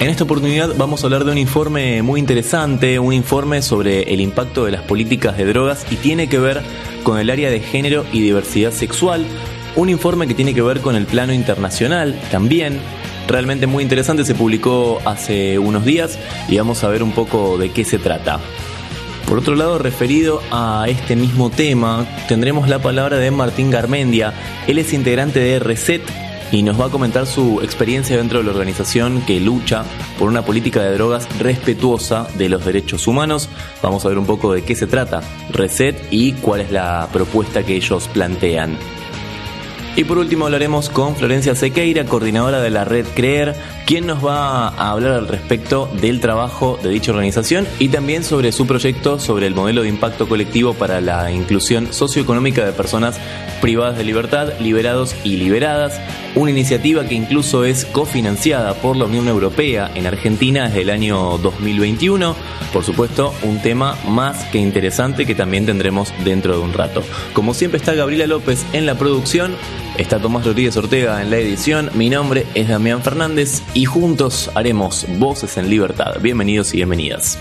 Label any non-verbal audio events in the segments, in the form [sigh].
En esta oportunidad vamos a hablar de un informe muy interesante, un informe sobre el impacto de las políticas de drogas y tiene que ver con el área de género y diversidad sexual, un informe que tiene que ver con el plano internacional también. Realmente muy interesante, se publicó hace unos días y vamos a ver un poco de qué se trata. Por otro lado, referido a este mismo tema, tendremos la palabra de Martín Garmendia. Él es integrante de Reset y nos va a comentar su experiencia dentro de la organización que lucha por una política de drogas respetuosa de los derechos humanos. Vamos a ver un poco de qué se trata Reset y cuál es la propuesta que ellos plantean. Y por último hablaremos con Florencia Sequeira, coordinadora de la red Creer, quien nos va a hablar al respecto del trabajo de dicha organización y también sobre su proyecto sobre el modelo de impacto colectivo para la inclusión socioeconómica de personas privadas de libertad, liberados y liberadas, una iniciativa que incluso es cofinanciada por la Unión Europea en Argentina desde el año 2021. Por supuesto, un tema más que interesante que también tendremos dentro de un rato. Como siempre está Gabriela López en la producción, está Tomás Rodríguez Ortega en la edición, mi nombre es Damián Fernández y juntos haremos Voces en Libertad. Bienvenidos y bienvenidas.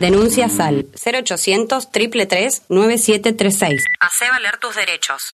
Denuncia SAL 0800 333 9736. Hace valer tus derechos.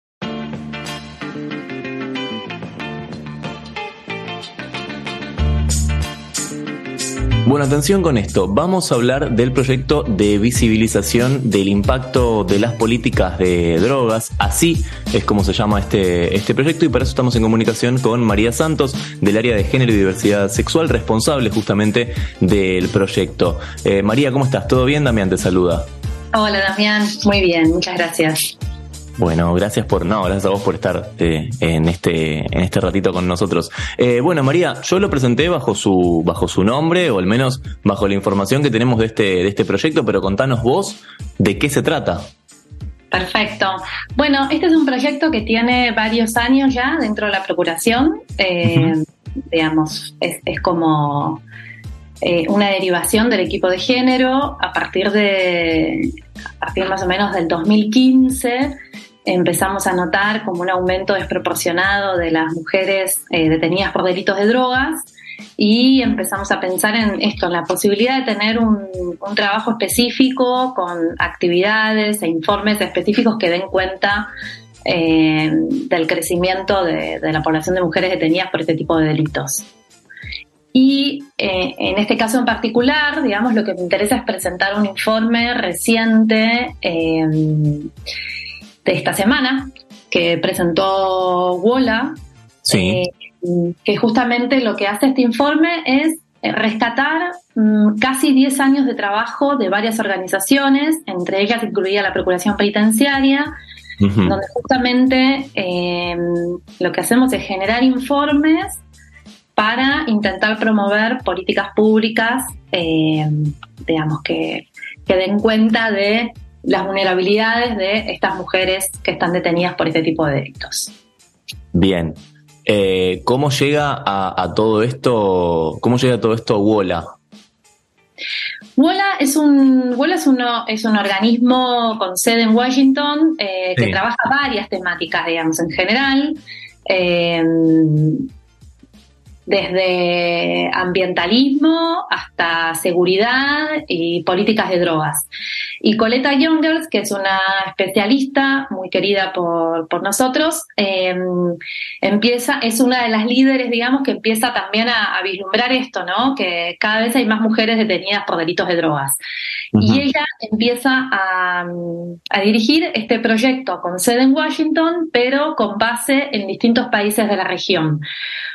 Bueno, atención con esto. Vamos a hablar del proyecto de visibilización del impacto de las políticas de drogas. Así es como se llama este, este proyecto y para eso estamos en comunicación con María Santos del área de género y diversidad sexual, responsable justamente del proyecto. Eh, María, ¿cómo estás? ¿Todo bien? Damián te saluda. Hola Damián, muy bien, muchas gracias. Bueno, gracias por no, gracias a vos por estar eh, en este en este ratito con nosotros. Eh, bueno, María, yo lo presenté bajo su bajo su nombre o al menos bajo la información que tenemos de este de este proyecto, pero contanos vos de qué se trata. Perfecto. Bueno, este es un proyecto que tiene varios años ya dentro de la procuración. Eh, digamos, es, es como una derivación del equipo de género a partir de a partir más o menos del 2015 empezamos a notar como un aumento desproporcionado de las mujeres eh, detenidas por delitos de drogas y empezamos a pensar en esto, en la posibilidad de tener un, trabajo específico con actividades e informes específicos que den cuenta eh, del crecimiento de, la población de mujeres detenidas por este tipo de delitos. Y eh, en este caso en particular, digamos, lo que me interesa es presentar un informe reciente de esta semana que presentó Wola, sí. Eh, que justamente lo que hace este informe es rescatar mm, casi 10 años de trabajo de varias organizaciones, entre ellas incluía la Procuración Penitenciaria, donde justamente eh, lo que hacemos es generar informes para intentar promover políticas públicas, digamos, que, que den cuenta de las vulnerabilidades de estas mujeres que están detenidas por este tipo de delitos. Bien. Eh, ¿Cómo llega a, todo esto? ¿Cómo llega todo esto a WOLA? WOLA es un, WOLA es, uno, es un organismo con sede en Washington eh, que trabaja varias temáticas, digamos, en general. Eh, desde ambientalismo hasta seguridad y políticas de drogas. Y Coleta Youngers, que es una especialista muy querida por, por nosotros, em, empieza, es una de las líderes, digamos, que empieza también a, vislumbrar esto, ¿no? Que cada vez hay más mujeres detenidas por delitos de drogas. Y ella empieza a, a dirigir este proyecto con sede en Washington, pero con base en distintos países de la región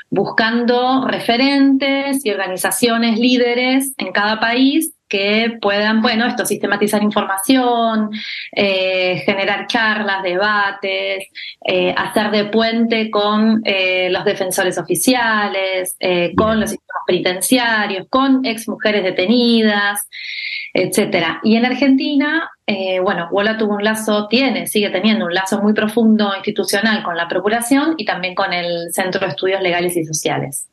buscando referentes y organizaciones líderes en cada país que puedan, bueno, esto, sistematizar información, eh, generar charlas, debates, eh, hacer de puente con eh, los defensores oficiales, con los sistemas penitenciarios, con ex mujeres detenidas, etcétera. Y en Argentina, bueno, Wola tuvo un lazo, tiene, sigue teniendo un lazo muy profundo institucional con la Procuración y también con el Centro de Estudios Legales y Sociales.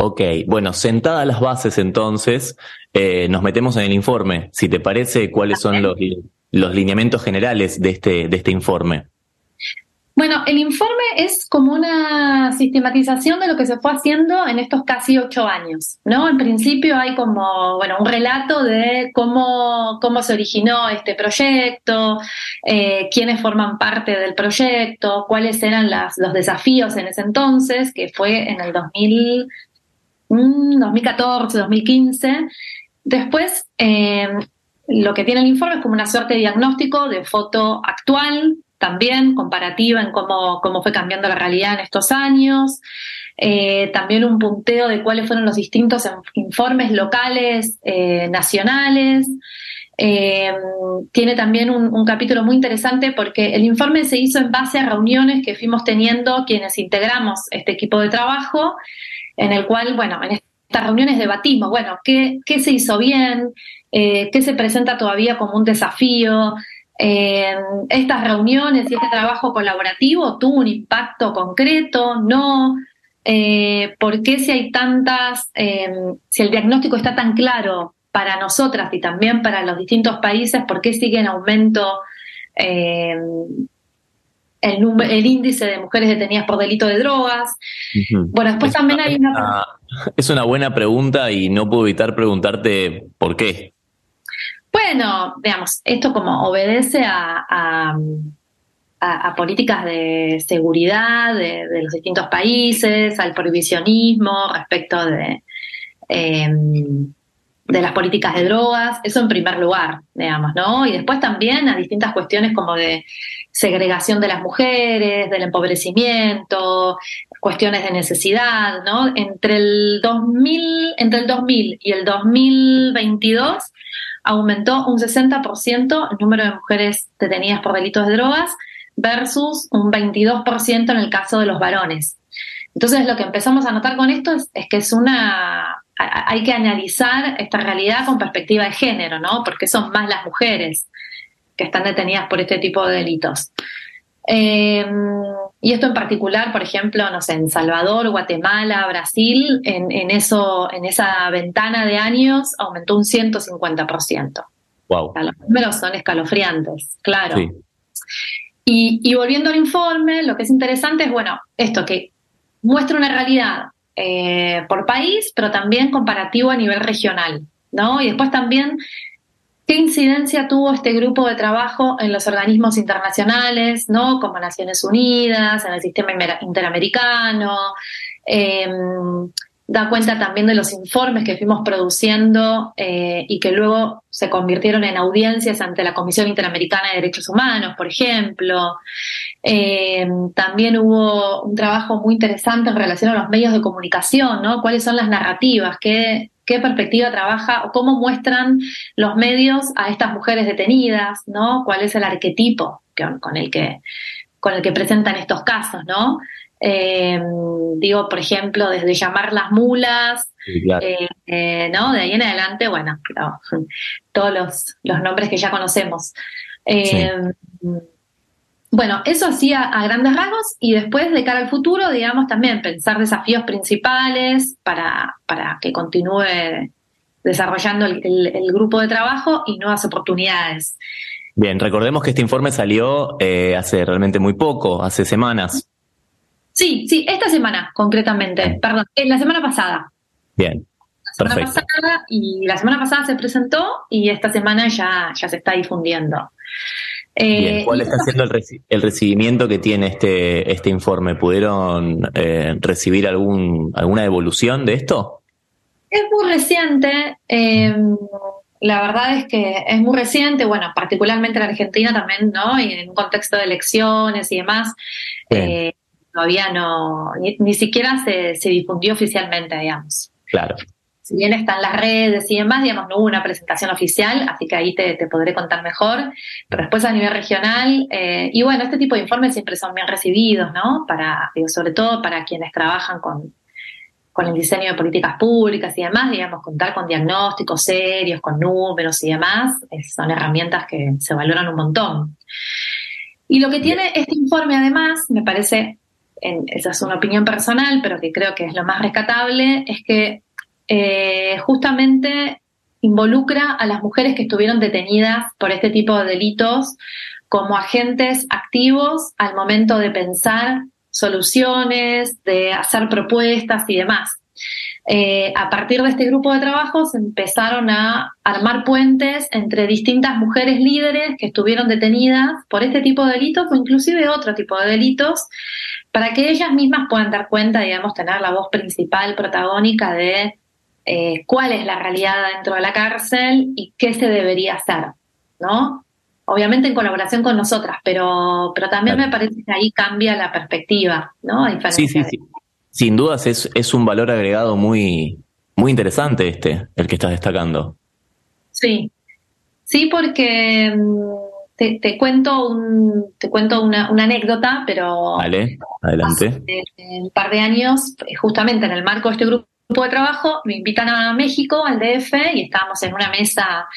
Ok, bueno, sentadas las bases entonces, eh, nos metemos en el informe. Si te parece, ¿cuáles son los, los lineamientos generales de este, de este informe? Bueno, el informe es como una sistematización de lo que se fue haciendo en estos casi ocho años, ¿no? En principio hay como, bueno, un relato de cómo, cómo se originó este proyecto, eh, quiénes forman parte del proyecto, cuáles eran las, los desafíos en ese entonces, que fue en el 2000, 2014, 2015. Después, eh, lo que tiene el informe es como una suerte de diagnóstico de foto actual, también comparativa en cómo, cómo fue cambiando la realidad en estos años. Eh, también un punteo de cuáles fueron los distintos informes locales, eh, nacionales. tiene también un, capítulo muy interesante porque el informe se hizo en base a reuniones que fuimos teniendo quienes integramos este equipo de trabajo en el cual, bueno, en estas reuniones debatimos, bueno, qué, qué se hizo bien, eh, qué se presenta todavía como un desafío. Eh, estas reuniones y este trabajo colaborativo tuvo un impacto concreto, no, eh, por qué si hay tantas, si el diagnóstico está tan claro para nosotras y también para los distintos países, por qué sigue en aumento el, el índice de mujeres detenidas por delito de drogas. Bueno, después también hay una... Es una buena pregunta y no puedo evitar preguntarte por qué. Bueno, digamos, esto como obedece a, a, políticas de seguridad de, los distintos países, al prohibicionismo respecto de, em, de las políticas de drogas, eso en primer lugar, digamos, ¿no? Y después también a distintas cuestiones como de segregación de las mujeres, del empobrecimiento, cuestiones de necesidad, ¿no? Entre el 2000, entre el 2000 y el 2022 aumentó un 60% el número de mujeres detenidas por delitos de drogas versus un 22% en el caso de los varones. Entonces lo que empezamos a notar con esto es, es que es una hay que analizar esta realidad con perspectiva de género, ¿no? Porque son más las mujeres que están detenidas por este tipo de delitos. Eh, y esto en particular, por ejemplo, no sé, en Salvador, Guatemala, Brasil, en, eso, en esa ventana de años aumentó un 150%. Wow. los números son escalofriantes, claro. Y, y, volviendo al informe, lo que es interesante es, bueno, esto que muestra una realidad eh, por país, pero también comparativo a nivel regional, ¿no? Y después también ¿Qué incidencia tuvo este grupo de trabajo en los organismos internacionales, ¿no? como Naciones Unidas, en el sistema interamericano? Em, da cuenta también de los informes que fuimos produciendo eh, y que luego se convirtieron en audiencias ante la Comisión Interamericana de Derechos Humanos, por ejemplo. Em, también hubo un trabajo muy interesante en relación a los medios de comunicación, ¿no? ¿Cuáles son las narrativas? ¿Qué, qué perspectiva trabaja o cómo muestran los medios a estas mujeres detenidas, ¿no? ¿Cuál es el arquetipo con el que, con el que presentan estos casos, ¿no? Eh, digo, por ejemplo, desde llamar las mulas, eh, eh, ¿no? De ahí en adelante, bueno, [laughs] todos los, los, nombres que ya conocemos. Bueno, eso hacía a grandes rasgos y después de cara al futuro, digamos, también pensar desafíos principales para, para que continúe desarrollando el, grupo de trabajo y nuevas oportunidades. Bien, recordemos que este informe salió eh, hace realmente muy poco, hace semanas. Sí, sí, esta semana concretamente, perdón, en la semana pasada. Bien. La semana pasada y la semana pasada se presentó y esta semana ya, ya se está difundiendo. Eh, ¿Cuál está siendo el, recibimiento que tiene este, este informe? ¿Pudieron eh, recibir algún, alguna evolución de esto? Es muy reciente. Em, la verdad es que es muy reciente, bueno, particularmente en Argentina también, ¿no? Y en un contexto de elecciones y demás, eh, todavía no, ni, siquiera se, se, difundió oficialmente, digamos. Claro. Si bien están las redes y demás, digamos, no hubo una presentación oficial, así que ahí te, podré contar mejor. Pero después a nivel regional, eh, y bueno, este tipo de informes siempre son bien recibidos, ¿no? Para, sobre todo para quienes trabajan con, con el diseño de políticas públicas y demás, digamos, contar con diagnósticos serios, con números y demás, son herramientas que se valoran un montón. Y lo que tiene este informe además, me parece, esa es una opinión personal, pero que creo que es lo más rescatable, es que eh, justamente involucra a las mujeres que estuvieron detenidas por este tipo de delitos como agentes activos al momento de pensar soluciones, de hacer propuestas y demás. Eh, a partir de este grupo de trabajo se empezaron a armar puentes entre distintas mujeres líderes que estuvieron detenidas por este tipo de delitos o inclusive otro tipo de delitos, para que ellas mismas puedan dar cuenta, digamos, tener la voz principal, protagónica de eh, cuál es la realidad dentro de la cárcel y qué se debería hacer, ¿no? Obviamente en colaboración con nosotras, pero, pero también me parece que ahí cambia la perspectiva, ¿no? sí, sí, sí. Sin dudas es, es un valor agregado muy, muy interesante este, el que estás destacando. Sí, sí, porque mm, te, cuento un, te cuento una, una anécdota, pero vale, adelante. Hace un par de años, justamente en el marco de este grupo grupo de trabajo, me invitan a México, al DF, y estábamos en una mesa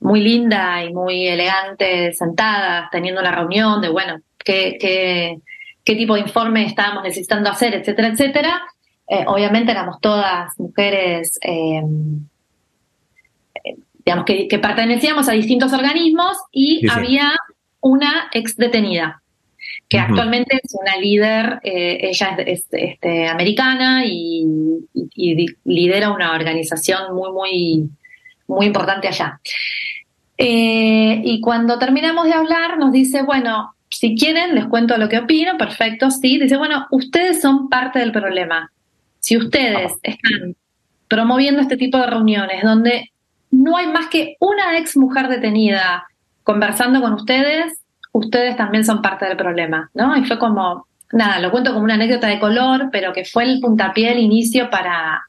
muy linda y muy elegante, sentadas, teniendo una reunión de, bueno, qué, qué, qué tipo de informe estábamos necesitando hacer, etcétera, etcétera. Eh, obviamente éramos todas mujeres, eh, digamos, que, pertenecíamos a distintos organismos y había una ex detenida que actualmente es una líder, eh, ella es, este, americana y, lidera una organización muy, muy, muy importante allá. Eh, y cuando terminamos de hablar nos dice, bueno, si quieren les cuento lo que opino, perfecto, sí. Dice, bueno, ustedes son parte del problema. Si ustedes están promoviendo este tipo de reuniones donde no hay más que una ex mujer detenida conversando con ustedes, ustedes también son parte del problema, ¿no? Y fue como, nada, lo cuento como una anécdota de color, pero que fue el puntapié, el inicio para,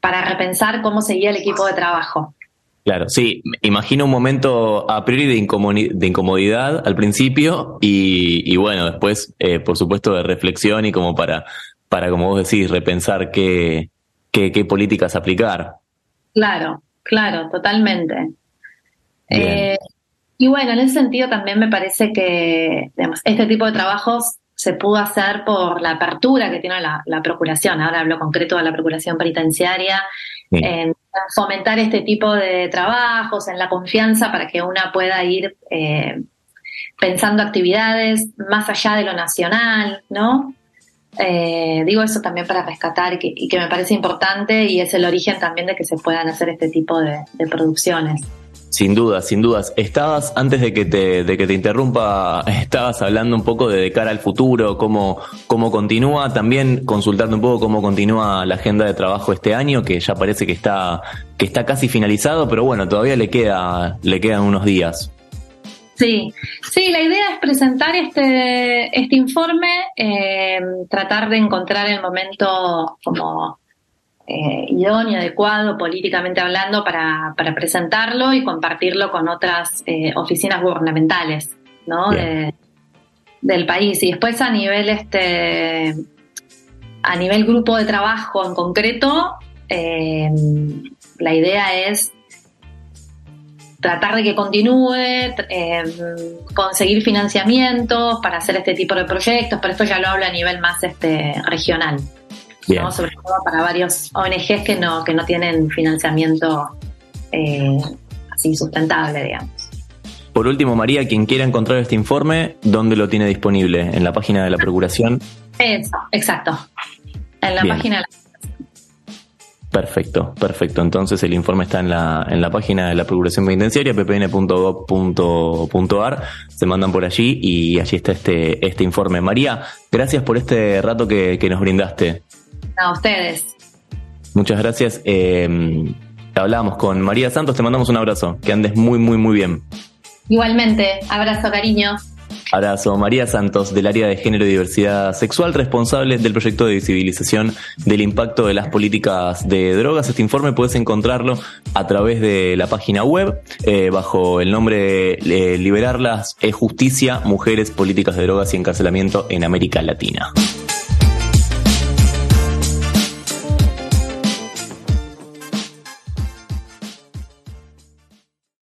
para repensar cómo seguía el equipo de trabajo. Claro, sí, imagino un momento a priori de, de incomodidad al principio y, bueno, después, eh, por supuesto, de reflexión y como para, para como vos decís, repensar qué, qué, políticas aplicar. Claro, claro, totalmente. Eh, y bueno, en ese sentido también me parece que este tipo de trabajos se pudo hacer por la apertura que tiene la, Procuración, ahora hablo concreto de la Procuración Penitenciaria, en fomentar este tipo de trabajos, en la confianza para que una pueda ir eh, pensando actividades más allá de lo nacional, ¿no? Eh, digo eso también para rescatar y que, me parece importante y es el origen también de que se puedan hacer este tipo de producciones. Sin dudas, sin dudas. Estabas, antes de que te, de que te interrumpa, estabas hablando un poco de, cara al futuro, cómo, cómo continúa, también consultando un poco cómo continúa la agenda de trabajo este año, que ya parece que está, que está casi finalizado, pero bueno, todavía le queda, le quedan unos días. Sí, sí, la idea es presentar este, este informe, eh, tratar de encontrar el momento como eh, idóneo, adecuado, políticamente hablando, para, presentarlo y compartirlo con otras eh, oficinas gubernamentales ¿no? del país. Y después a nivel este a nivel grupo de trabajo en concreto, eh, la idea es tratar de que continúe, conseguir financiamientos para hacer este tipo de proyectos, pero esto ya lo hablo a nivel más este, regional sobre todo para varios ONGs que no, que no tienen financiamiento eh, así sustentable, digamos. Por último, María, quien quiera encontrar este informe, ¿dónde lo tiene disponible? ¿En la página de la Procuración? Eso, exacto. En la página de la Perfecto, perfecto. Entonces el informe está en la, en la página de la Procuración Penitenciaria, ppn.gov.ar. Se mandan por allí y allí está este, este informe. María, gracias por este rato que, que nos brindaste. A ustedes. Muchas gracias. Eh, hablamos con María Santos, te mandamos un abrazo. Que andes muy, muy, muy bien. Igualmente, abrazo, cariño. Abrazo. María Santos, del área de género y diversidad sexual, responsable del proyecto de visibilización del impacto de las políticas de drogas. Este informe puedes encontrarlo a través de la página web eh, bajo el nombre eh, Liberarlas es Justicia, Mujeres, Políticas de Drogas y Encarcelamiento en América Latina.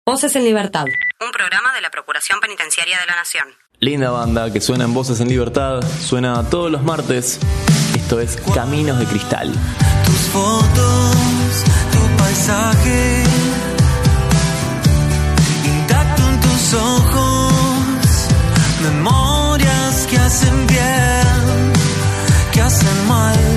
Voces en Libertad. Un programa de la Procuración Penitenciaria de la Nación. Linda banda que suena en Voces en Libertad, suena todos los martes. Esto es Caminos de Cristal. Tus fotos, tu paisaje, intacto en tus ojos, memorias que hacen bien, que hacen mal.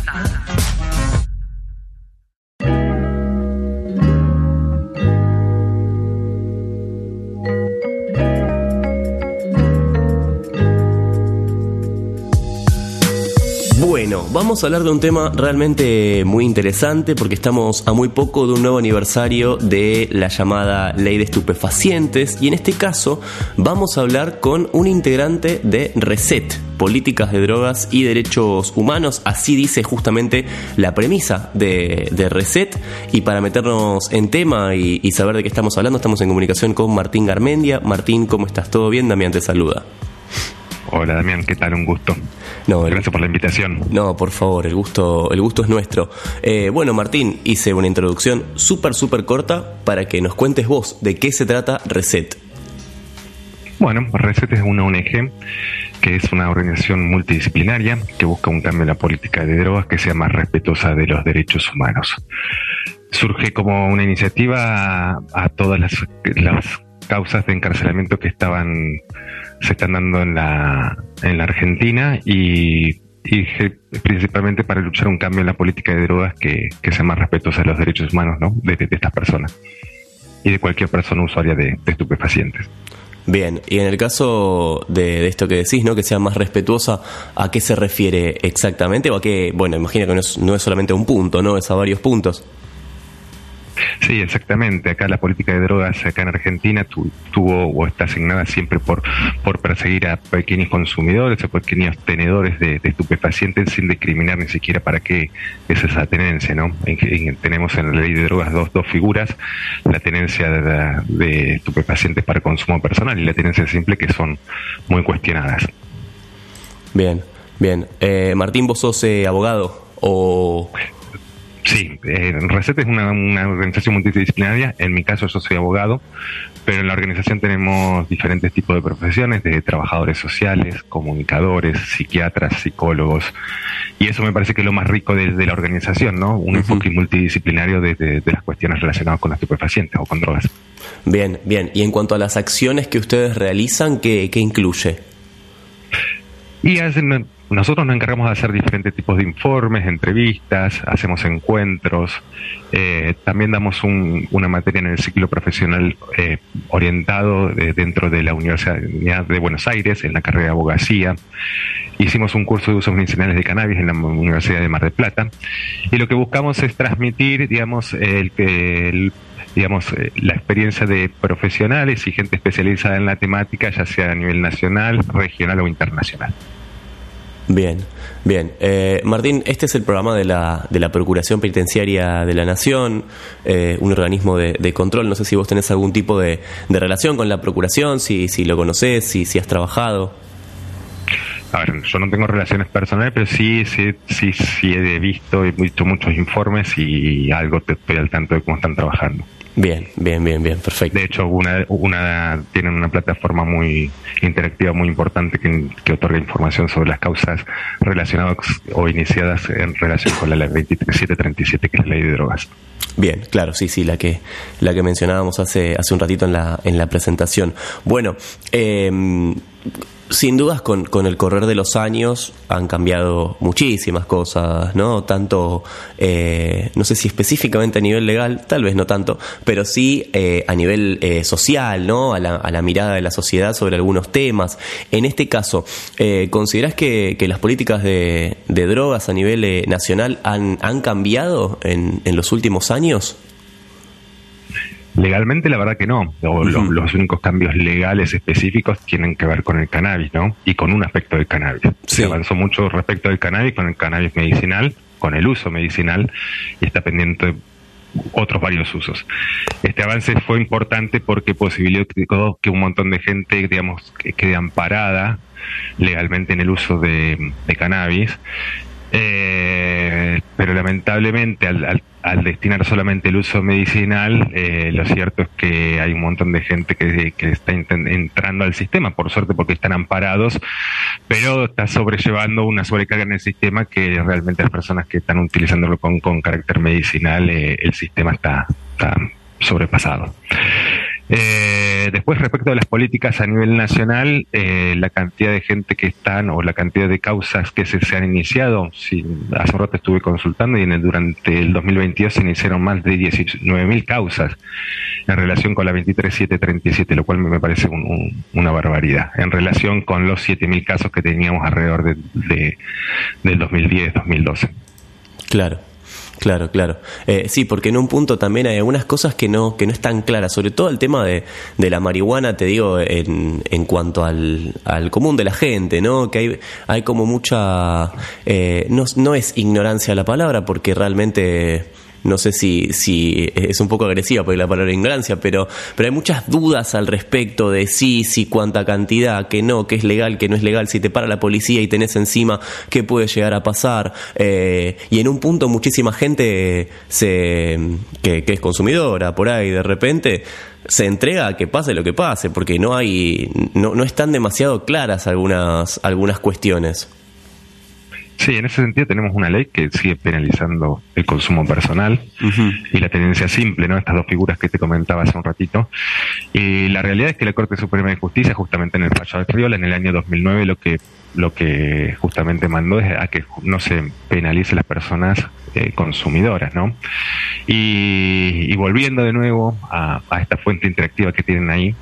Vamos a hablar de un tema realmente muy interesante porque estamos a muy poco de un nuevo aniversario de la llamada Ley de Estupefacientes y en este caso vamos a hablar con un integrante de Reset, Políticas de Drogas y Derechos Humanos, así dice justamente la premisa de, Reset y para meternos en tema y, y saber de qué estamos hablando estamos en comunicación con Martín Garmendia. Martín, ¿cómo estás? ¿Todo bien? Damián te saluda. Hola Damián, ¿qué tal? Un gusto. No, el- Gracias por la invitación. No, por favor, el gusto, el gusto es nuestro. Eh, bueno, Martín, hice una introducción súper, súper corta para que nos cuentes vos de qué se trata Reset. Bueno, Reset es una ONG que es una organización multidisciplinaria que busca un cambio en la política de drogas que sea más respetuosa de los derechos humanos. Surge como una iniciativa a, a todas las, las causas de encarcelamiento que estaban se están dando en la, en la Argentina y, y principalmente para luchar un cambio en la política de drogas que, que sea más respetuosa de los derechos humanos ¿no? de, estas personas y de cualquier persona usuaria de, estupefacientes. Bien, y en el caso de, de esto que decís, ¿no? Que sea más respetuosa, ¿a qué se refiere exactamente? O a qué, bueno, imagino que no es, no es solamente un punto, ¿no? Es a varios puntos. Sí, exactamente. Acá la política de drogas acá en Argentina tu- tuvo o está asignada siempre por, por perseguir a pequeños consumidores o pequeños tenedores de, estupefacientes sin discriminar ni siquiera para qué es esa tenencia, ¿no? En- tenemos en la ley de drogas dos, dos figuras, la tenencia de, de estupefacientes para consumo personal y la tenencia simple que son muy cuestionadas. Bien, bien. Eh, Martín, ¿vos sos eh, abogado? O... Sí, eh, Reset es una, una organización multidisciplinaria. En mi caso, yo soy abogado, pero en la organización tenemos diferentes tipos de profesiones, de trabajadores sociales, comunicadores, psiquiatras, psicólogos. Y eso me parece que es lo más rico de, de la organización, ¿no? Un enfoque multidisciplinario de, de- de las cuestiones relacionadas con los estupefacientes o con drogas. Bien, bien. Y en cuanto a las acciones que ustedes realizan, ¿qué, qué incluye? Y hacen- nosotros nos encargamos de hacer diferentes tipos de informes, entrevistas, hacemos encuentros, eh, también damos un- una materia en el ciclo profesional eh, orientado de- dentro de la Universidad de Buenos Aires, en la carrera de abogacía. Hicimos un curso de usos medicinales de cannabis en la Universidad de Mar del Plata. Y lo que buscamos es transmitir, digamos, eh, la experiencia de profesionales y gente especializada en la temática, ya sea a nivel nacional, regional o internacional. Bien, bien. Eh, Martín, este es el programa de la, de la Procuración Penitenciaria de la Nación, eh, un organismo de, control. No sé si vos tenés algún tipo de, de relación con la Procuración, si, si lo conocés, si, si has trabajado. A ver, yo no tengo relaciones personales, pero sí, sí, sí, sí he visto, he visto muchos informes y algo te estoy al tanto de cómo están trabajando. Bien, bien, bien, bien, perfecto. De hecho, una, una tienen una plataforma muy interactiva, muy importante que, que otorga información sobre las causas relacionadas o iniciadas en relación con la ley 2737, que es la ley de drogas. Bien, claro, sí, sí, la que, la que mencionábamos hace, hace un ratito en la, en la presentación. Bueno, eh, sin dudas con, con el correr de los años han cambiado muchísimas cosas, ¿no? Tanto, eh, no sé si específicamente a nivel legal, tal vez no tanto, pero sí eh, a nivel eh, social, ¿no? A la, a la mirada de la sociedad sobre algunos temas. En este caso, eh, ¿considerás que, que las políticas de, de drogas a nivel eh, nacional han, han cambiado en, en los últimos años? Legalmente, la verdad que no. Los únicos cambios legales específicos tienen que ver con el cannabis, ¿no? Y con un aspecto del cannabis. Sí. Se avanzó mucho respecto del cannabis, con el cannabis medicinal, con el uso medicinal, y está pendiente de otros varios usos. Este avance fue importante porque posibilitó que un montón de gente, digamos, que quede amparada legalmente en el uso de, de cannabis. Eh, pero lamentablemente al, al- al destinar solamente el uso medicinal, eh, lo cierto es que hay un montón de gente que, está entrando al sistema, por suerte porque están amparados, pero está sobrellevando una sobrecarga en el sistema que realmente las personas que están utilizándolo con, con carácter medicinal, eh, el sistema está, está sobrepasado. Eh, después, respecto a las políticas a nivel nacional, eh, la cantidad de gente que están o la cantidad de causas que se, se han iniciado, si, hace un rato estuve consultando y en el, durante el 2022 se iniciaron más de 19.000 causas en relación con la 23737, lo cual me parece un- un- una barbaridad, en relación con los 7.000 casos que teníamos alrededor de, de- del 2010-2012. Claro. Claro, claro. Eh, sí, porque en un punto también hay algunas cosas que no, que no están claras, sobre todo el tema de, de la marihuana, te digo, en, en cuanto al, al común de la gente, ¿no? Que hay, hay como mucha... eh, no, no es ignorancia la palabra, porque realmente no sé si, si es un poco agresiva por la palabra ignorancia, pero, pero hay muchas dudas al respecto de sí, sí, cuánta cantidad, que no, que es legal, que no es legal, si te para la policía y tenés encima qué puede llegar a pasar. Eh, y en un punto muchísima gente se, que, que es consumidora por ahí de repente se entrega a que pase lo que pase, porque no hay, no, no están demasiado claras algunas, algunas cuestiones. Sí, en ese sentido tenemos una ley que sigue penalizando el consumo personal y la tenencia simple, ¿no? Estas dos figuras que te comentaba hace un ratito. Y la realidad es que la Corte Suprema de Justicia, justamente en el fallo de Friola, en el año 2009, lo que lo que justamente mandó es a que no se penalice las personas eh, consumidoras, ¿no? Y, y volviendo de nuevo a, a esta fuente interactiva que tienen ahí,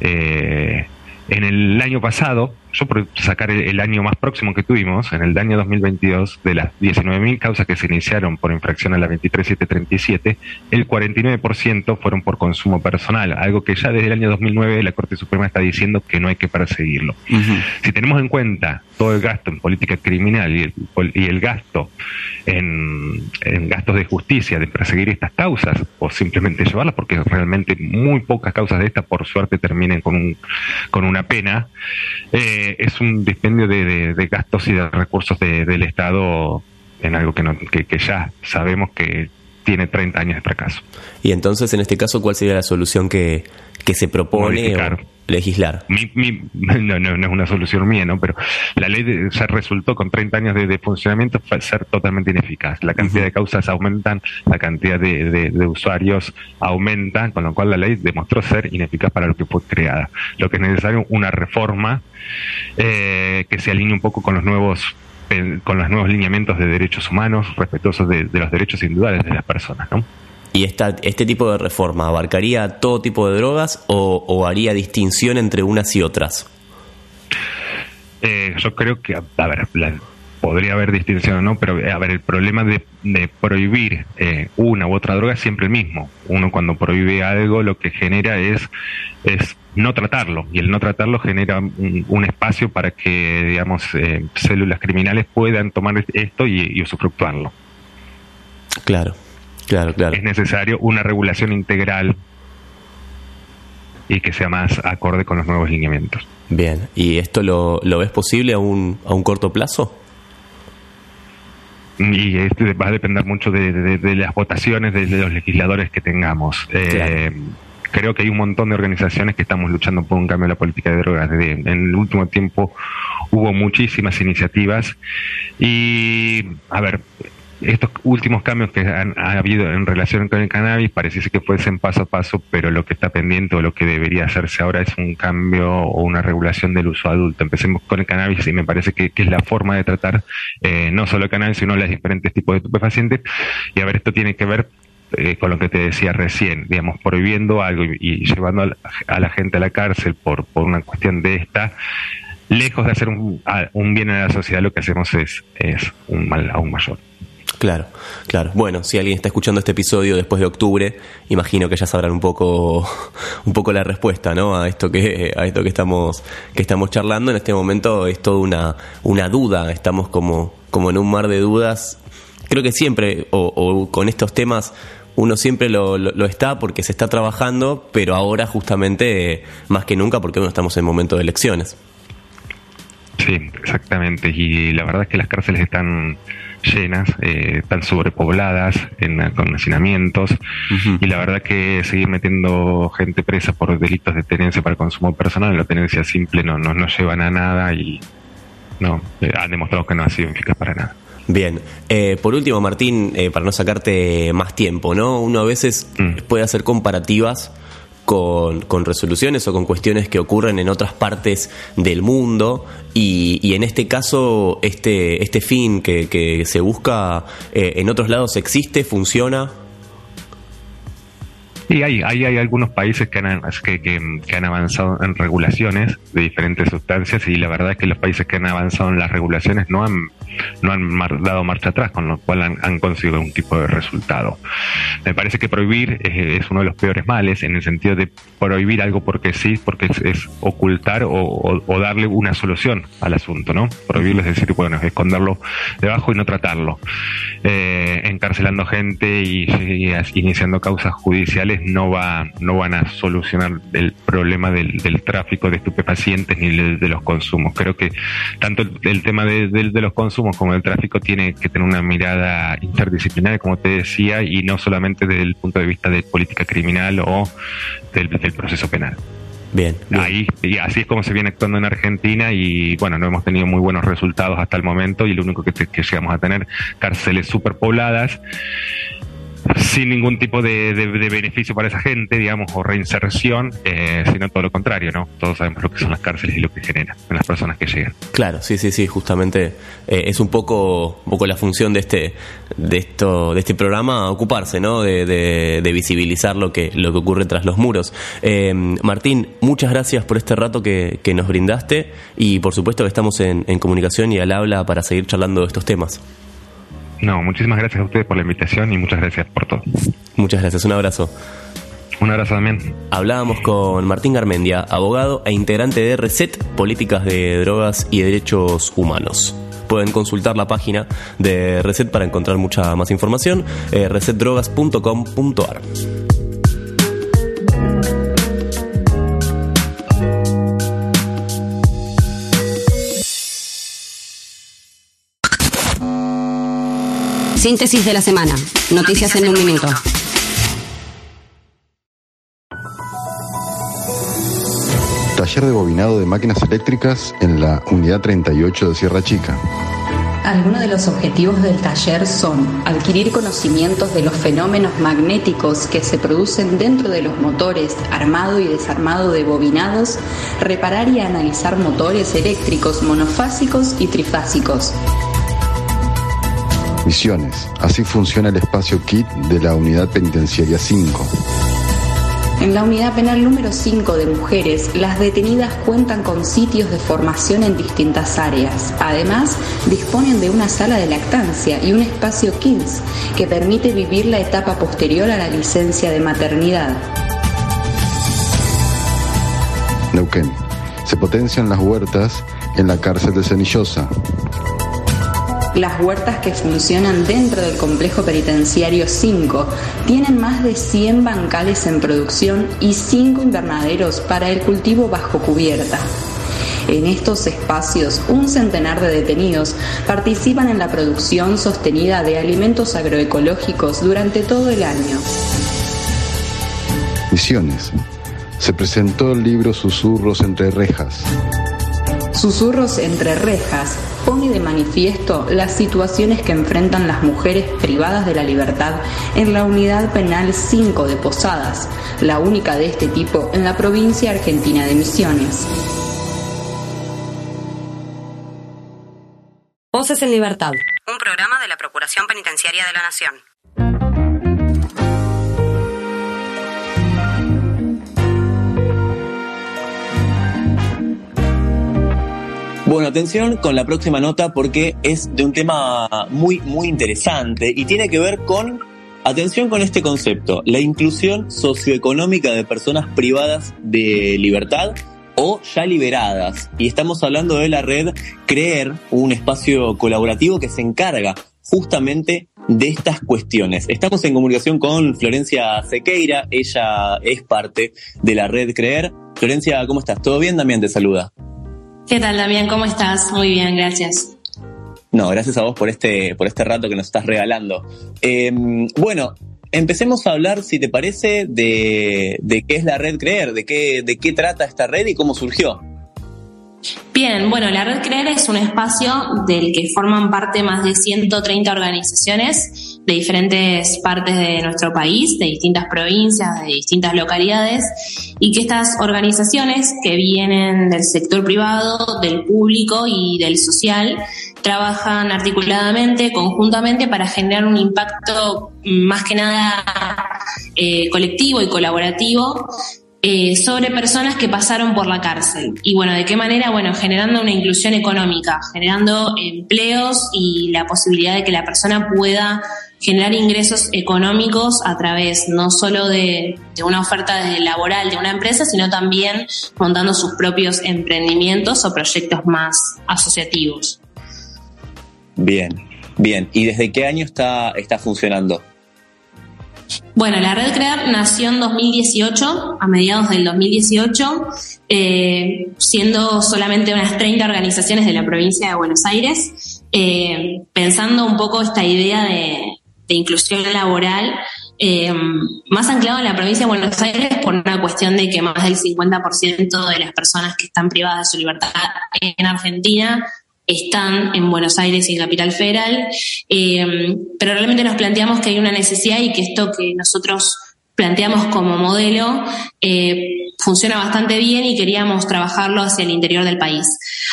eh, en el año pasado, yo por sacar el, el año más próximo que tuvimos, en el año 2022, de las 19.000 causas que se iniciaron por infracción a la 23737, el 49% fueron por consumo personal, algo que ya desde el año 2009 la Corte Suprema está diciendo que no hay que perseguirlo. Si tenemos en cuenta todo el gasto en política criminal y el, pol- y el gasto en, en gastos de justicia de perseguir estas causas o simplemente llevarlas, porque realmente muy pocas causas de estas, por suerte, terminen con, un, con una pena, eh, es un dispendio de, de- gastos y de recursos de- del Estado en algo que, no, que, que ya sabemos que tiene 30 años de fracaso. Y entonces, en este caso, ¿cuál sería la solución que, que se propone legislar? Mi, mi- [laughs] no, no, no es una solución mía, ¿no? Pero la ley de- ya resultó con 30 años de, de funcionamiento ser totalmente ineficaz. La cantidad de causas aumentan, la cantidad de, de- de usuarios aumenta, con lo cual la ley demostró ser ineficaz para lo que fue creada. Lo que es necesario una reforma eh, que se alinee un poco con los nuevos eh, con los nuevos lineamientos de derechos humanos, respetuosos de, de los derechos individuales de las personas, ¿no? ¿Y esta, este tipo de reforma abarcaría todo tipo de drogas o, o haría distinción entre unas y otras? Eh, yo creo que, a ver, la- podría haber distinción o no, pero eh, a ver, el problema de, de prohibir eh, una u otra droga es siempre el mismo. Uno cuando prohíbe algo lo que genera es, es no tratarlo y el no tratarlo genera un, un espacio para que, digamos, eh, células criminales puedan tomar esto y, y usufructuarlo. Claro, claro, claro. Es necesario una regulación integral y que sea más acorde con los nuevos lineamientos. Bien, ¿y esto lo, lo ves posible a un, a un corto plazo? Y este va a depender mucho de, de- de las votaciones de, de los legisladores que tengamos. Eh, Creo que hay un montón de organizaciones que estamos luchando por un cambio en la política de drogas. En el último tiempo hubo muchísimas iniciativas y, a ver, estos últimos cambios que han ha habido en relación con el cannabis pareciese que fuesen paso a paso, pero lo que está pendiente o lo que debería hacerse ahora es un cambio o una regulación del uso adulto. Empecemos con el cannabis y me parece que, es la forma de tratar eh, no solo el cannabis, sino los diferentes tipos de estupefacientes. Y a ver, esto tiene que ver eh, con lo que te decía recién, digamos, prohibiendo algo y, llevando a la, a la gente a la cárcel por, por una cuestión de esta, lejos de hacer un, un bien a la sociedad, lo que hacemos es, es un mal aún mayor. Claro, claro. Bueno, si alguien está escuchando este episodio después de octubre, imagino que ya sabrán un poco, [laughs] un poco la respuesta, ¿no? A esto que, a esto que estamos, que estamos charlando. En este momento es toda una, una duda. Estamos como, como en un mar de dudas. Creo que siempre, o, o con estos temas, uno siempre lo, lo- lo está porque se está trabajando, pero ahora justamente eh, más que nunca porque bueno, estamos en momento de elecciones. Sí, exactamente. Y la verdad es que las cárceles están llenas, eh, están sobrepobladas en, con hacinamientos. Y la verdad que seguir metiendo gente presa por delitos de tenencia para consumo personal, la tenencia simple no, no, no llevan a nada y no eh, han demostrado que no ha sido eficaz para nada. Bien, Eh, por último, Martín, eh, para no sacarte más tiempo, ¿no? Uno a veces Mm. puede hacer comparativas con, con resoluciones o con cuestiones que ocurren en otras partes del mundo y, y en este caso este, este fin que, que se busca eh, en otros lados existe, funciona. Y hay, hay, hay algunos países que han, que, que, han avanzado en regulaciones de diferentes sustancias y la verdad es que los países que han avanzado en las regulaciones no han, no han dado marcha atrás, con lo cual han, han conseguido un tipo de resultado. Me parece que prohibir es, uno de los peores males en el sentido de prohibir algo porque sí, porque es, ocultar o, darle una solución al asunto, ¿no? Prohibirlo es decir, bueno, esconderlo debajo y no tratarlo. Eh, encarcelando gente y, iniciando causas judiciales no va no van a solucionar el problema del, del tráfico de estupefacientes ni el de los consumos. Creo que tanto el, el tema de, de- de los consumos como el tráfico tiene que tener una mirada interdisciplinaria, como te decía, y no solamente desde el punto de vista de política criminal o del, del proceso penal. Bien, bien. Ahí, y así es como se viene actuando en Argentina y bueno, no hemos tenido muy buenos resultados hasta el momento y lo único que, te- que llegamos a tener cárceles superpobladas sin ningún tipo de, de- beneficio para esa gente, digamos, o reinserción, eh, sino todo lo contrario, ¿no? Todos sabemos lo que son las cárceles y lo que generan en las personas que llegan. Claro, sí, sí, sí, justamente eh, es un poco, un poco la función de este, de esto, de este programa ocuparse, ¿no? De, de- de visibilizar lo que, lo que ocurre tras los muros. Eh, Martín, muchas gracias por este rato que, que nos brindaste y por supuesto que estamos en, en comunicación y al habla para seguir charlando de estos temas. No, muchísimas gracias a ustedes por la invitación y muchas gracias por todo. Muchas gracias, un abrazo. Un abrazo también. Hablábamos con Martín Garmendia, abogado e integrante de RESET, Políticas de Drogas y Derechos Humanos. Pueden consultar la página de Reset para encontrar mucha más información, eh, resetdrogas.com.ar. Síntesis de la semana. Noticias en un minuto. Taller de bobinado de máquinas eléctricas en la Unidad 38 de Sierra Chica. Algunos de los objetivos del taller son adquirir conocimientos de los fenómenos magnéticos que se producen dentro de los motores armado y desarmado de bobinados, reparar y analizar motores eléctricos monofásicos y trifásicos. Misiones. Así funciona el espacio KIT de la Unidad Penitenciaria 5. En la unidad penal número 5 de mujeres, las detenidas cuentan con sitios de formación en distintas áreas. Además, disponen de una sala de lactancia y un espacio KINS que permite vivir la etapa posterior a la licencia de maternidad. Neuquén. Se potencian las huertas en la cárcel de Cenillosa. Las huertas que funcionan dentro del complejo penitenciario 5 tienen más de 100 bancales en producción y 5 invernaderos para el cultivo bajo cubierta. En estos espacios, un centenar de detenidos participan en la producción sostenida de alimentos agroecológicos durante todo el año. Misiones. Se presentó el libro Susurros entre rejas. Susurros entre rejas pone de manifiesto las situaciones que enfrentan las mujeres privadas de la libertad en la unidad penal 5 de Posadas, la única de este tipo en la provincia argentina de Misiones. Voces en Libertad. Un programa de la Procuración Penitenciaria de la Nación. Bueno, atención con la próxima nota porque es de un tema muy, muy interesante y tiene que ver con, atención con este concepto, la inclusión socioeconómica de personas privadas de libertad o ya liberadas. Y estamos hablando de la red Creer, un espacio colaborativo que se encarga justamente de estas cuestiones. Estamos en comunicación con Florencia Sequeira, ella es parte de la red Creer. Florencia, ¿cómo estás? ¿Todo bien? Damián te saluda. ¿Qué tal, Damián? ¿Cómo estás? Muy bien, gracias. No, gracias a vos por este, por este rato que nos estás regalando. Eh, bueno, empecemos a hablar, si te parece, de, de qué es la red Creer, de qué, de qué trata esta red y cómo surgió. Bien, bueno, la Red Creer es un espacio del que forman parte más de 130 organizaciones de diferentes partes de nuestro país, de distintas provincias, de distintas localidades, y que estas organizaciones que vienen del sector privado, del público y del social, trabajan articuladamente, conjuntamente, para generar un impacto más que nada eh, colectivo y colaborativo eh, sobre personas que pasaron por la cárcel. Y bueno, ¿de qué manera? Bueno, generando una inclusión económica, generando empleos y la posibilidad de que la persona pueda generar ingresos económicos a través no solo de, de una oferta laboral de una empresa, sino también montando sus propios emprendimientos o proyectos más asociativos. Bien, bien. ¿Y desde qué año está, está funcionando? Bueno, la Red Crear nació en 2018, a mediados del 2018, eh, siendo solamente unas 30 organizaciones de la provincia de Buenos Aires, eh, pensando un poco esta idea de, de inclusión laboral eh, más anclado en la provincia de Buenos Aires por una cuestión de que más del 50% de las personas que están privadas de su libertad en Argentina están en Buenos Aires y en Capital Federal, eh, pero realmente nos planteamos que hay una necesidad y que esto que nosotros planteamos como modelo eh, funciona bastante bien y queríamos trabajarlo hacia el interior del país.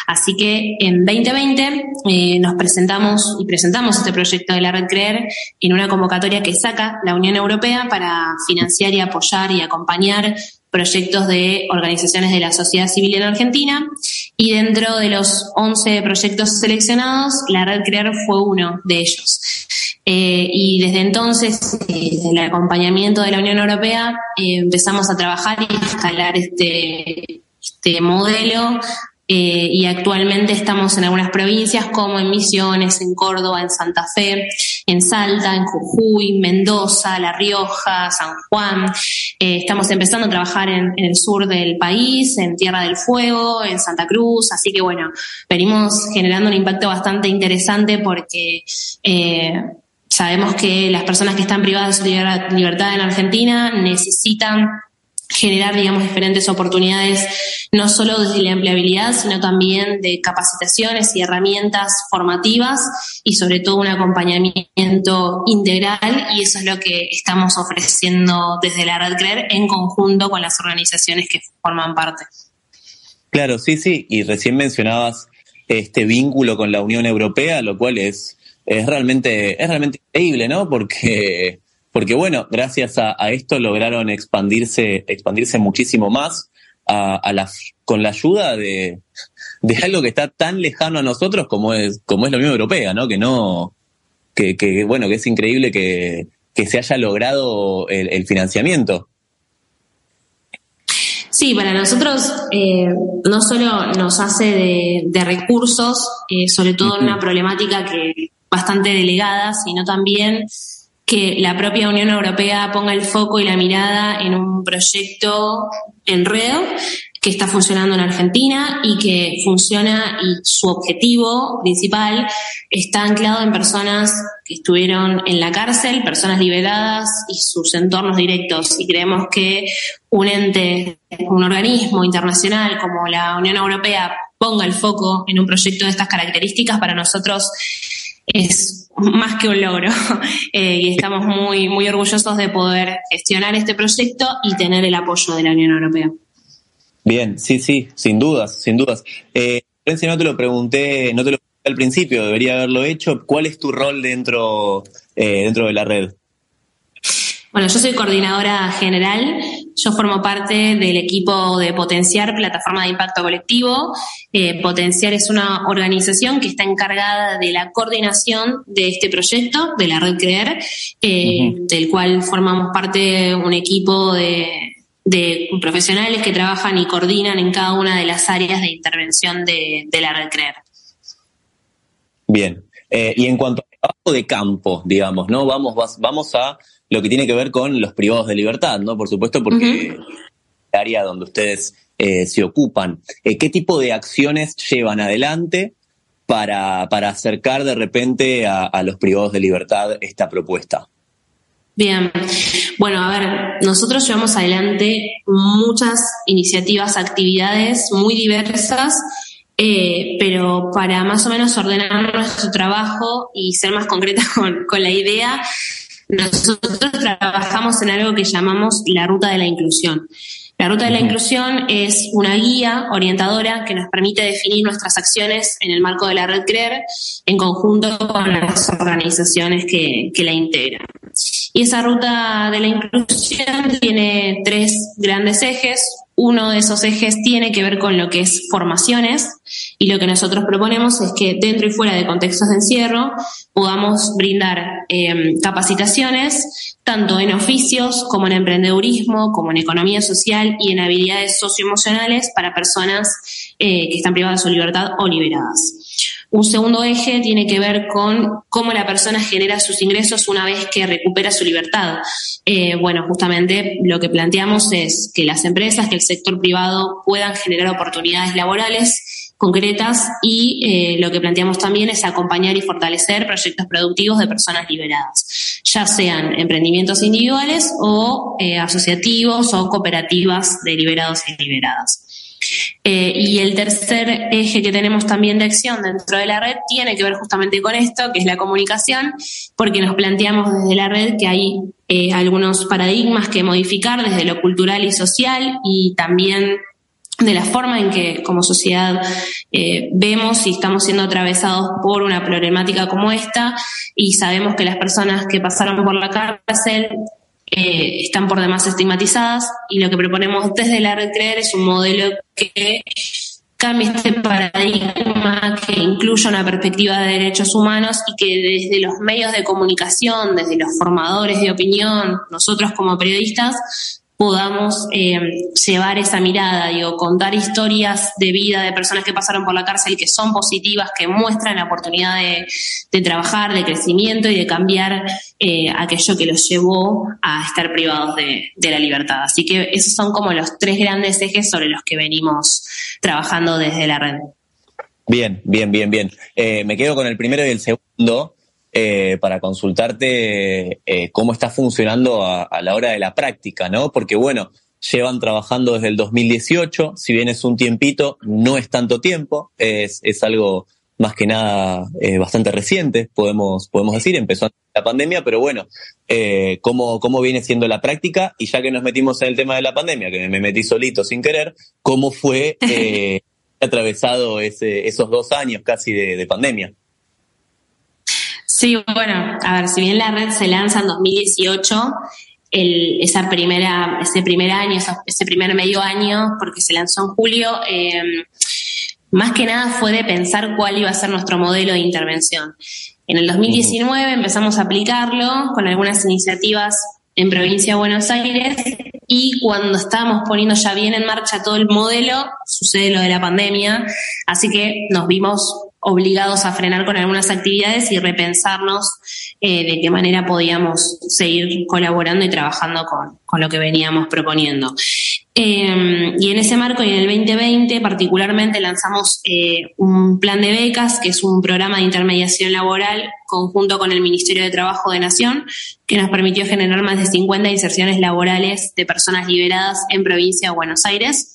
Así que en 2020 eh, nos presentamos y presentamos este proyecto de la Red Creer en una convocatoria que saca la Unión Europea para financiar y apoyar y acompañar proyectos de organizaciones de la sociedad civil en Argentina y dentro de los 11 proyectos seleccionados, la Red Crear fue uno de ellos. Eh, y desde entonces, desde el acompañamiento de la Unión Europea, eh, empezamos a trabajar y escalar este, este modelo eh, y actualmente estamos en algunas provincias como en Misiones, en Córdoba, en Santa Fe, en Salta, en Jujuy, Mendoza, La Rioja, San Juan. Eh, estamos empezando a trabajar en, el sur del país, en Tierra del Fuego, en Santa Cruz, así que bueno, venimos generando un impacto bastante interesante porque eh, sabemos que las personas que están privadas de su libertad en Argentina necesitan generar, digamos, diferentes oportunidades, no solo desde la empleabilidad, sino también de capacitaciones y herramientas formativas y sobre todo un acompañamiento integral y eso es lo que estamos ofreciendo desde la Red Creer en conjunto con las organizaciones que forman parte. Claro, sí, sí, y recién mencionabas este vínculo con la Unión Europea, lo cual es, es realmente, es realmente increíble, ¿no? Porque porque bueno, gracias a, a esto lograron expandirse, expandirse muchísimo más a, a la, con la ayuda de, de, algo que está tan lejano a nosotros como es, como es la Unión Europea, ¿no? Que no, que, que bueno, que es increíble que, que se haya logrado el, el financiamiento. Sí, para nosotros eh, no solo nos hace de, de recursos, eh, sobre todo en una problemática que bastante delegada, sino también que la propia Unión Europea ponga el foco y la mirada en un proyecto en red que está funcionando en Argentina y que funciona y su objetivo principal está anclado en personas que estuvieron en la cárcel, personas liberadas y sus entornos directos. Y creemos que un ente, un organismo internacional como la Unión Europea ponga el foco en un proyecto de estas características para nosotros es más que un logro [laughs] eh, y estamos muy, muy orgullosos de poder gestionar este proyecto y tener el apoyo de la Unión Europea. Bien, sí, sí, sin dudas, sin dudas. Eh, no te lo pregunté, no te lo pregunté al principio, debería haberlo hecho. ¿Cuál es tu rol dentro, eh, dentro de la red? Bueno, yo soy coordinadora general, yo formo parte del equipo de Potenciar, plataforma de impacto colectivo. Eh, Potenciar es una organización que está encargada de la coordinación de este proyecto, de la red CREER, eh, uh -huh. del cual formamos parte un equipo de, de, profesionales que trabajan y coordinan en cada una de las áreas de intervención de, de la red CREER. Bien. Eh, y en cuanto a trabajo de campo, digamos, ¿no? Vamos, vamos a lo que tiene que ver con los privados de libertad, ¿no? Por supuesto, porque uh -huh. el área donde ustedes eh, se ocupan. Eh, ¿Qué tipo de acciones llevan adelante para, para acercar de repente a, a, los privados de libertad esta propuesta? Bien, bueno, a ver, nosotros llevamos adelante muchas iniciativas, actividades muy diversas Eh, pero para más o menos ordenar nuestro trabajo y ser más concreta [laughs] con, con la idea, nosotros trabajamos en algo que llamamos la ruta de la inclusión. La ruta de la inclusión es una guía orientadora que nos permite definir nuestras acciones en el marco de la red CREER en conjunto con las organizaciones que, que la integran. Y esa ruta de la inclusión tiene tres grandes ejes. Uno de esos ejes tiene que ver con lo que es formaciones y lo que nosotros proponemos es que dentro y fuera de contextos de encierro podamos brindar eh, capacitaciones tanto en oficios como en emprendedurismo, como en economía social y en habilidades socioemocionales para personas eh, que están privadas de su libertad o liberadas. Un segundo eje tiene que ver con cómo la persona genera sus ingresos una vez que recupera su libertad. Eh, bueno, justamente lo que planteamos es que las empresas, que el sector privado puedan generar oportunidades laborales concretas y eh, lo que planteamos también es acompañar y fortalecer proyectos productivos de personas liberadas, ya sean emprendimientos individuales o eh, asociativos o cooperativas de liberados y liberadas. Eh, y el tercer eje que tenemos también de acción dentro de la red tiene que ver justamente con esto, que es la comunicación, porque nos planteamos desde la red que hay eh, algunos paradigmas que modificar desde lo cultural y social y también de la forma en que como sociedad eh, vemos y estamos siendo atravesados por una problemática como esta y sabemos que las personas que pasaron por la cárcel eh, están por demás estigmatizadas y lo que proponemos desde la red Creer es un modelo que cambie este paradigma, que incluya una perspectiva de derechos humanos y que desde los medios de comunicación, desde los formadores de opinión, nosotros como periodistas, podamos eh, llevar esa mirada, digo, contar historias de vida de personas que pasaron por la cárcel que son positivas, que muestran la oportunidad de, trabajar, de crecimiento y de cambiar eh, aquello que los llevó a estar privados de, la libertad. Así que esos son como los tres grandes ejes sobre los que venimos trabajando desde la red. Bien, bien, bien, bien. Eh, me quedo con el primero y el segundo. Eh, para consultarte eh, cómo está funcionando a, la hora de la práctica, ¿no? Porque bueno, llevan trabajando desde el 2018, si bien es un tiempito, no es tanto tiempo, es, es algo más que nada eh, bastante reciente, podemos, podemos decir, empezó la pandemia, pero bueno, ¿cómo, ¿cómo viene siendo la práctica? Y ya que nos metimos en el tema de la pandemia, que me metí solito sin querer, ¿cómo fue [laughs] atravesado ese, esos dos años casi de pandemia? Sí, bueno, a ver, si bien la red se lanza en 2018, el, esa primera, ese primer año, ese primer medio año, porque se lanzó en julio, em, más que nada fue de pensar cuál iba a ser nuestro modelo de intervención. En el 2019 empezamos a aplicarlo con algunas iniciativas en provincia de Buenos Aires y cuando estábamos poniendo ya bien en marcha todo el modelo, sucede lo de la pandemia, así que nos vimos obligados a frenar con algunas actividades y repensarnos eh, de qué manera podíamos seguir colaborando y trabajando con, con lo que veníamos proponiendo. Eh, y en ese marco y en el 2020 particularmente lanzamos eh, un plan de becas, que es un programa de intermediación laboral conjunto con el Ministerio de Trabajo de Nación, que nos permitió generar más de 50 inserciones laborales de personas liberadas en provincia de Buenos Aires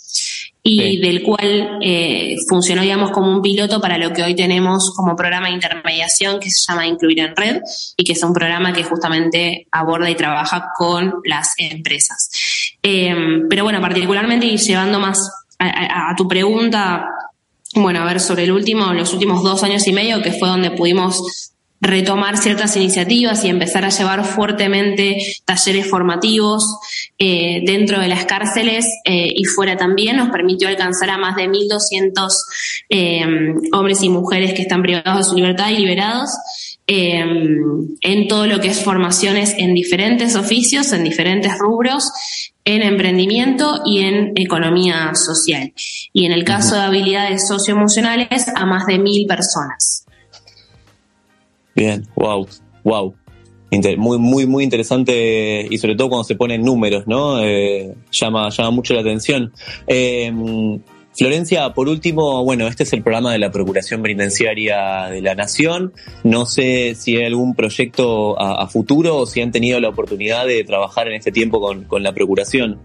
y del cual eh, funcionó, digamos, como un piloto para lo que hoy tenemos como programa de intermediación que se llama Incluir en Red y que es un programa que justamente aborda y trabaja con las empresas. Eh, pero bueno, particularmente y llevando más a, a, tu pregunta, bueno, a ver, sobre el último, los últimos dos años y medio, que fue donde pudimos retomar ciertas iniciativas y empezar a llevar fuertemente talleres formativos eh, dentro de las cárceles eh, y fuera también nos permitió alcanzar a más de 1.200 eh, hombres y mujeres que están privados de su libertad y liberados en todo lo que es formaciones en diferentes oficios, en diferentes rubros, en emprendimiento y en economía social. Y en el caso de habilidades socioemocionales, a más de mil personas. Bien, wow, wow. muy, muy, muy interesante y sobre todo cuando se ponen números, ¿no? Eh, llama, llama mucho la atención. Em, Florencia, por último, bueno, este es el programa de la Procuración Penitenciaria de la Nación. No sé si hay algún proyecto a, futuro o si han tenido la oportunidad de trabajar en este tiempo con, con la Procuración.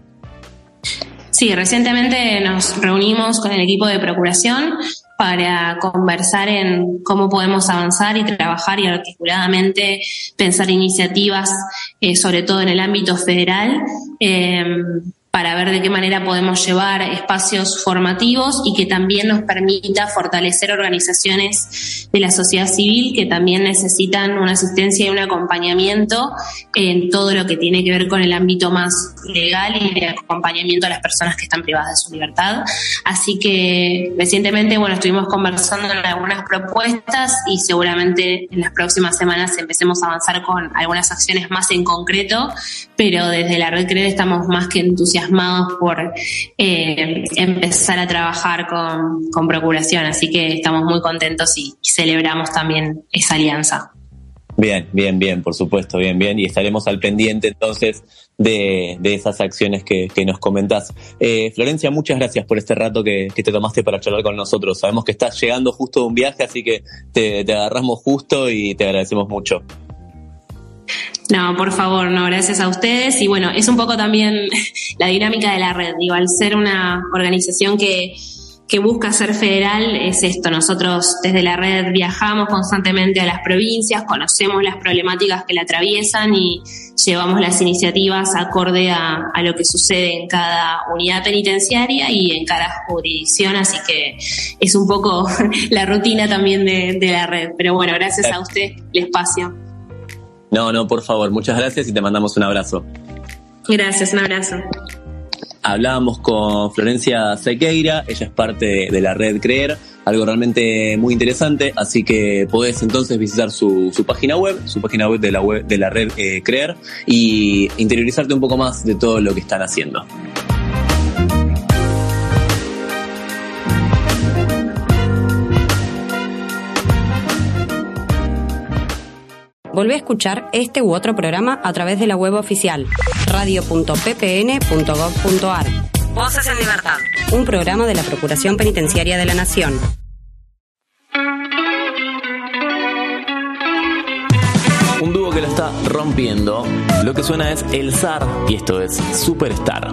Sí, recientemente nos reunimos con el equipo de Procuración para conversar en cómo podemos avanzar y trabajar y articuladamente pensar iniciativas, eh, sobre todo en el ámbito federal. Eh, para ver de qué manera podemos llevar espacios formativos y que también nos permita fortalecer organizaciones de la sociedad civil que también necesitan una asistencia y un acompañamiento en todo lo que tiene que ver con el ámbito más legal y de acompañamiento a las personas que están privadas de su libertad. Así que recientemente, bueno, estuvimos conversando en algunas propuestas y seguramente en las próximas semanas empecemos a avanzar con algunas acciones más en concreto, pero desde la Red CRED estamos más que entusiasmados por eh, empezar a trabajar con, con, Procuración, así que estamos muy contentos y, celebramos también esa alianza. Bien, bien, bien, por supuesto, bien, bien, y estaremos al pendiente entonces de, de esas acciones que, que nos comentás. Eh, Florencia, muchas gracias por este rato que, que, te tomaste para charlar con nosotros. Sabemos que estás llegando justo de un viaje, así que te, te agarramos justo y te agradecemos mucho. No, por favor, no, gracias a ustedes. Y bueno, es un poco también [laughs] la dinámica de la red. Digo, al ser una organización que, que busca ser federal, es esto. Nosotros desde la red viajamos constantemente a las provincias, conocemos las problemáticas que la atraviesan y llevamos las iniciativas acorde a, a lo que sucede en cada unidad penitenciaria y en cada jurisdicción. Así que es un poco [laughs] la rutina también de, de la red. Pero bueno, gracias a usted el espacio. No, no, por favor, muchas gracias y te mandamos un abrazo. Gracias, un abrazo. Hablábamos con Florencia Sequeira, ella es parte de la red Creer, algo realmente muy interesante, así que podés entonces visitar su, su página web, su página web de la, web, de la red eh, Creer y interiorizarte un poco más de todo lo que están haciendo. Volvé a escuchar este u otro programa a través de la web oficial radio.ppn.gov.ar. Voces en Libertad. Un programa de la Procuración Penitenciaria de la Nación. Un dúo que la está rompiendo. Lo que suena es El Zar y esto es Superstar.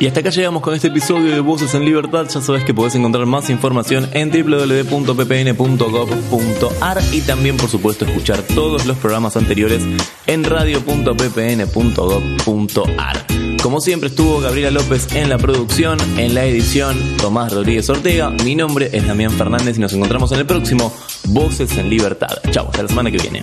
Y hasta acá llegamos con este episodio de Voces en Libertad. Ya sabes que podés encontrar más información en www.ppn.gov.ar y también, por supuesto, escuchar todos los programas anteriores en radio.ppn.gov.ar. Como siempre estuvo Gabriela López en la producción, en la edición Tomás Rodríguez Ortega. Mi nombre es Damián Fernández y nos encontramos en el próximo Voces en Libertad. Chau, hasta la semana que viene.